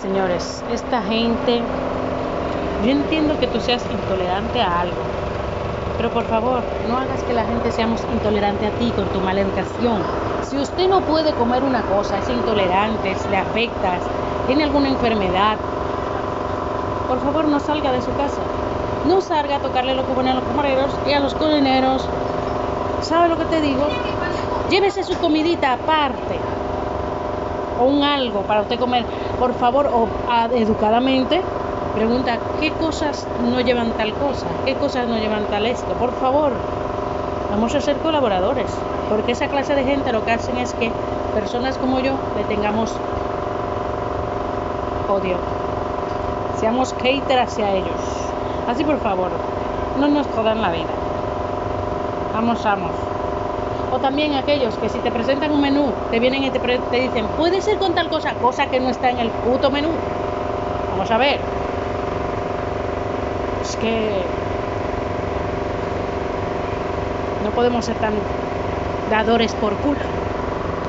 Señores, esta gente, yo entiendo que tú seas intolerante a algo, pero por favor, no hagas que la gente seamos intolerante a ti con tu mala educación. Si usted no puede comer una cosa, es intolerante, le afecta, tiene alguna enfermedad, por favor no salga de su casa. No salga a tocarle los cupones a los camareros y a los cocineros. ¿Sabe lo que te digo? Llévese su comidita aparte o un algo para usted comer, por favor, o educadamente, pregunta qué cosas no llevan tal cosa, qué cosas no llevan tal esto, por favor. Vamos a ser colaboradores, porque esa clase de gente lo que hacen es que personas como yo le tengamos odio. Seamos hater hacia ellos. Así por favor, no nos jodan la vida. Vamos, vamos. O también aquellos que si te presentan un menú, te vienen y te, te dicen, puede ser con tal cosa, cosa que no está en el puto menú. Vamos a ver. Es que no podemos ser tan dadores por culo.